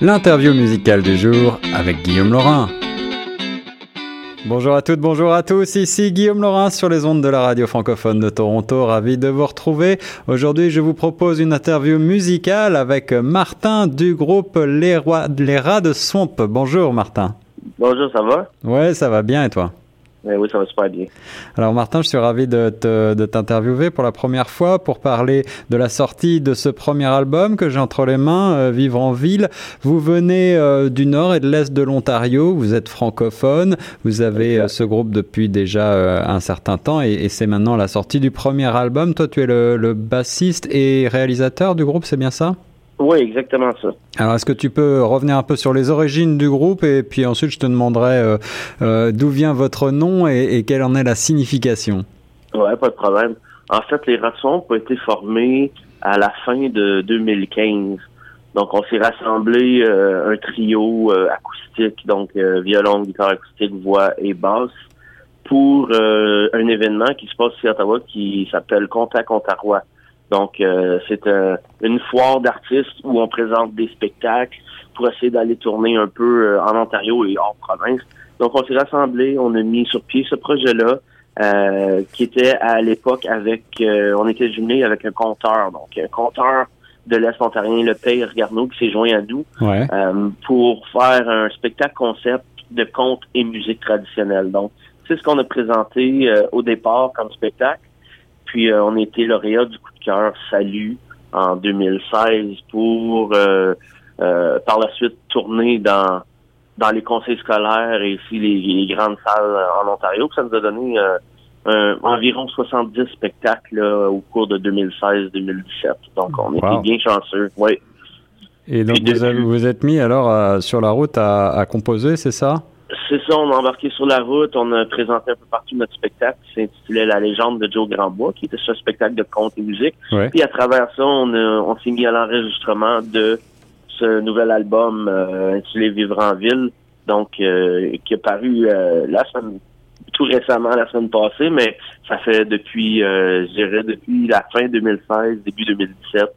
L'interview musicale du jour avec Guillaume Laurin. Bonjour à toutes, bonjour à tous, ici Guillaume Laurin sur les ondes de la radio francophone de Toronto, ravi de vous retrouver. Aujourd'hui je vous propose une interview musicale avec Martin du groupe Les, Les Rats de Swamp. Bonjour Martin. Bonjour, ça va? Ouais, ça va bien et toi? Oui, ça va super bien. Alors Martin, je suis ravi de, t'interviewer pour la première fois pour parler de la sortie de ce premier album que j'ai entre les mains, euh, Vivre en ville. Vous venez euh, du nord et de l'est de l'Ontario, vous êtes francophone, vous avez euh, ce groupe depuis déjà un certain temps et, c'est maintenant la sortie du premier album. Toi, tu es le bassiste et réalisateur du groupe, c'est bien ça? Oui, exactement ça. Alors, est-ce que tu peux revenir un peu sur les origines du groupe et puis ensuite je te demanderai euh, euh, d'où vient votre nom et, quelle en est la signification? Oui, pas de problème. En fait, les Ratsons ont été formés à la fin de 2015. Donc, on s'est rassemblé euh, un trio acoustique, donc violon, guitare acoustique, voix et basse, pour un événement qui se passe ici à Ottawa qui s'appelle Contact Ontario. Donc, euh, c'est une foire d'artistes où on présente des spectacles pour essayer d'aller tourner un peu euh, en Ontario et hors province. Donc, on s'est rassemblés, on a mis sur pied ce projet-là, euh, qui était à l'époque avec, on était jumelés avec un compteur, donc un compteur de l'Est ontarien, le Père Garneau, qui s'est joint à nous pour faire un spectacle concept de contes et musique traditionnelle. Donc, c'est ce qu'on a présenté au départ comme spectacle. Puis euh, on était lauréat du coup cœur Salut en 2016 pour euh, euh, par la suite tourner dans dans les conseils scolaires et aussi les, grandes salles en Ontario. ça nous a donné environ 70 spectacles au cours de 2016-2017. Donc on était bien chanceux. Oui. Et donc vous, vous êtes mis alors sur la route à, à composer, c'est ça? C'est ça, on a embarqué sur la route, on a présenté un peu partout notre spectacle qui s'intitulait La légende de Joe Grandbois, qui était ce spectacle de conte et musique. Puis à travers ça, on, on s'est mis à l'enregistrement de ce nouvel album euh, intitulé Vivre en ville, donc euh, qui est paru euh, la semaine tout récemment la semaine passée, mais ça fait depuis euh, je dirais depuis la fin 2016, début 2017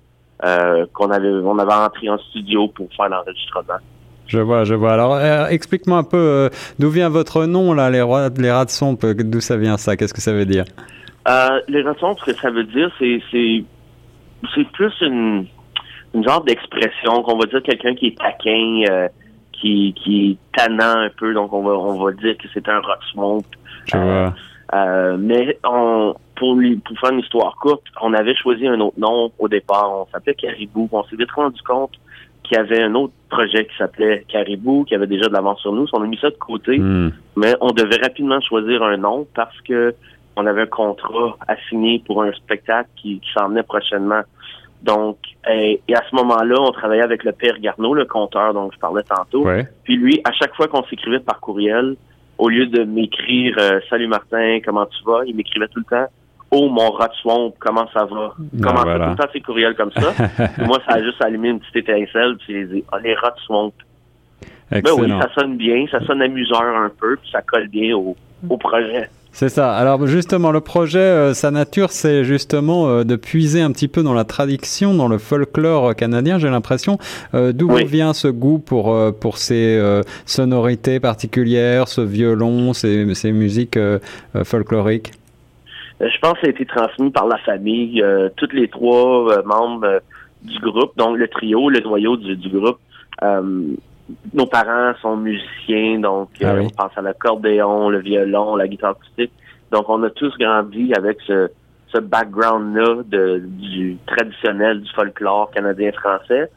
qu'on avait on avait entré en studio pour faire l'enregistrement. Je vois, je vois. Alors, euh, explique-moi un peu euh, d'où vient votre nom, là, les, rois, les rats de sompe, d'où ça vient ça, qu'est-ce que ça veut dire? Euh, les rats de sompe, ce que ça veut dire, c'est, c'est, c'est plus une, une genre d'expression qu'on va dire quelqu'un qui est taquin, euh, qui, qui est tannant un peu, donc on va, on va dire que c'est un rat swamp. Je vois. mais on, pour, pour faire une histoire courte, on avait choisi un autre nom au départ. On s'appelait Caribou. On s'est vite rendu compte qui avait un autre projet qui s'appelait Caribou, qui avait déjà de l'avance sur nous. On a mis ça de côté, hmm. mais on devait rapidement choisir un nom parce que on avait un contrat à signer pour un spectacle qui, s'en venait prochainement. Donc, et, à ce moment-là, on travaillait avec le père Garneau, le compteur dont je parlais tantôt. Puis lui, à chaque fois qu'on s'écrivait par courriel, au lieu de m'écrire euh, Salut Martin, comment tu vas, il m'écrivait tout le temps Oh, mon rat swamp, comment ça va? Comment ça? Tout le temps, ces courriels comme ça. moi, ça a juste allumé une petite étincelle, puis j'ai dit, ah, les rats swamp. Ben oui, ça sonne bien, ça sonne amuseur un peu, puis ça colle bien au, au projet. C'est ça. Alors justement, le projet, euh, sa nature, c'est justement euh, de puiser un petit peu dans la tradition, dans le folklore canadien, j'ai l'impression. Euh, d'où vient ce goût pour, pour ces sonorités particulières, ce violon, ces, ces musiques folkloriques? Je pense que ça a été transmis par la famille, euh, tous les trois euh, membres du groupe, donc le trio, le noyau du, groupe. nos parents sont musiciens, donc ah on pense à l'accordéon, le violon, la guitare acoustique. Donc on a tous grandi avec ce, ce background-là du traditionnel du folklore canadien-français.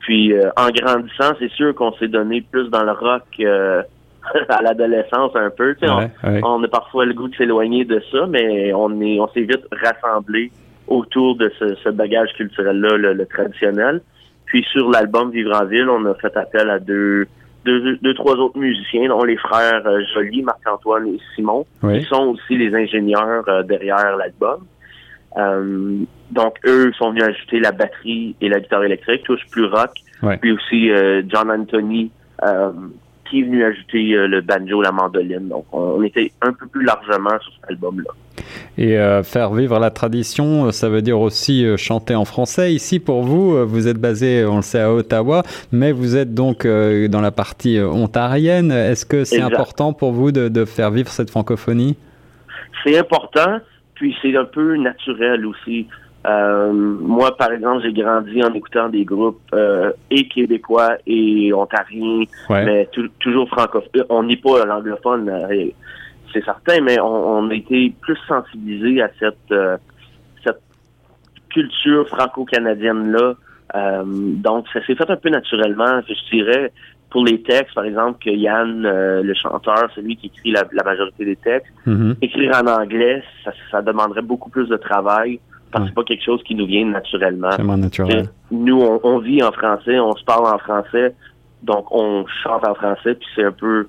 Puis en grandissant, c'est sûr qu'on s'est donné plus dans le rock à l'adolescence un peu. On, a parfois le goût de s'éloigner de ça, mais on est on s'est vite rassemblé autour de ce, bagage culturel-là, le, traditionnel. Puis sur l'album Vivre en ville, on a fait appel à deux, deux, deux trois autres musiciens, dont les frères euh, Joly, Marc-Antoine et Simon, qui sont aussi les ingénieurs euh, derrière l'album. Euh, donc eux sont venus ajouter la batterie et la guitare électrique, tous plus rock. Puis aussi John Anthony qui est venu ajouter euh, le banjo, la mandoline. Donc, on, était un peu plus largement sur cet album-là. Et faire vivre la tradition, ça veut dire aussi chanter en français. Ici, pour vous, vous êtes basé, on le sait, à Ottawa, mais vous êtes donc dans la partie ontarienne. Est-ce que c'est important pour vous de, de faire vivre cette francophonie? C'est important, puis c'est un peu naturel aussi. Euh, moi, par exemple, j'ai grandi en écoutant des groupes euh, et québécois et ontariens, mais toujours francophones. On n'est pas l'anglophone, euh, c'est certain, mais on, a été plus sensibilisés à cette cette culture franco-canadienne-là. donc, ça s'est fait un peu naturellement. Je dirais, pour les textes, par exemple, que Yann, le chanteur, c'est lui qui écrit la, majorité des textes. Mm-hmm. Écrire en anglais, ça, ça demanderait beaucoup plus de travail parce que c'est pas quelque chose qui nous vient naturellement. naturel. Nous, on, vit en français, on se parle en français, donc on chante en français, puis c'est un peu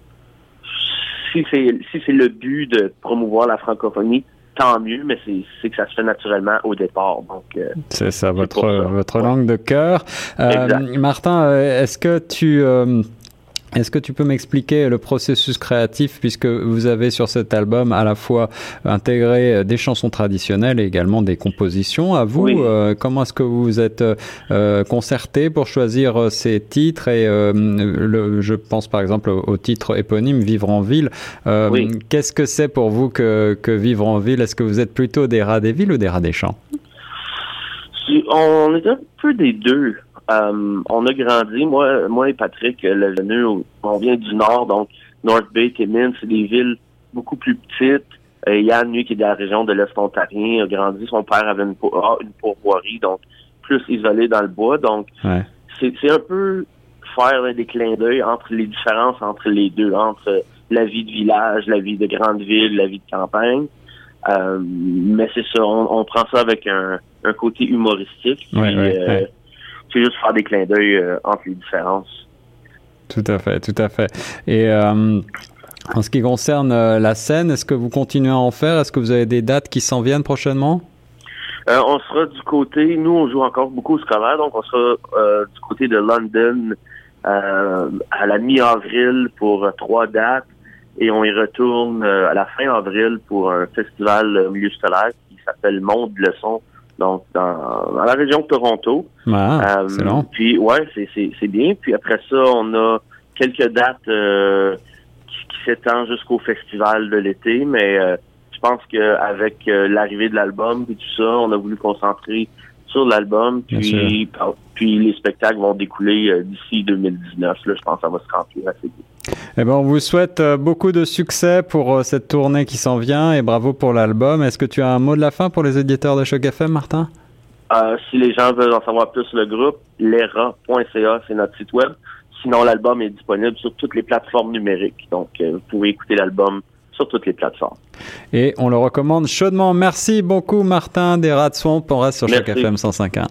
si c'est si c'est le but de promouvoir la francophonie, tant mieux, mais c'est que ça se fait naturellement au départ. Donc euh, c'est ça, votre votre langue de cœur. Euh, Martin, euh, est-ce que tu est-ce que tu peux m'expliquer le processus créatif puisque vous avez sur cet album à la fois intégré des chansons traditionnelles et également des compositions à vous euh, Comment est-ce que vous vous êtes euh, concerté pour choisir euh, ces titres et le, je pense par exemple au, titre éponyme Vivre en ville. Qu'est-ce que c'est pour vous que, que Vivre en ville? Est-ce que vous êtes plutôt des rats des villes ou des rats des champs? On est un peu des deux. Euh, on a grandi, moi, moi et Patrick, on vient du nord, donc North Bay, Timmins, c'est des villes beaucoup plus petites. Euh, Yann, lui, qui est de la région de l'Est ontarien, a grandi. Son père avait une, une pourvoirie, donc plus isolé dans le bois. Donc, c'est un peu faire des clins d'œil entre les différences entre les deux, entre la vie de village, la vie de grande ville, la vie de campagne. Euh, mais c'est ça, on, prend ça avec un, côté humoristique. Puis, c'est juste faire des clins d'œil euh, entre les différences. Tout à fait, tout à fait. Et euh, en ce qui concerne euh, la scène, est-ce que vous continuez à en faire? Est-ce que vous avez des dates qui s'en viennent prochainement? On sera du côté, nous on joue encore beaucoup au scolaire, donc on sera du côté de London à la mi-avril pour trois dates et on y retourne à la fin avril pour un festival milieu scolaire qui s'appelle Monde Leçon donc dans, la région de Toronto. Ah, euh, puis ouais, c'est bien. Puis après ça, on a quelques dates euh, qui, s'étendent jusqu'au festival de l'été, mais euh, je pense qu'avec l'arrivée de l'album et tout ça, on a voulu concentrer sur l'album, puis, puis les spectacles vont découler d'ici 2019. Là, je pense que ça va se remplir assez vite. Eh ben, on vous souhaite euh, beaucoup de succès pour euh, cette tournée qui s'en vient et bravo pour l'album. Est-ce que tu as un mot de la fin pour les éditeurs de Choc FM, Martin? Euh, si les gens veulent en savoir plus sur le groupe, lera.ca, c'est notre site web. Sinon, l'album est disponible sur toutes les plateformes numériques. Donc, vous pouvez écouter l'album sur toutes les plateformes. Et on le recommande chaudement. Merci beaucoup, Martin des Rats Swamp. On reste sur Choc FM 105.1.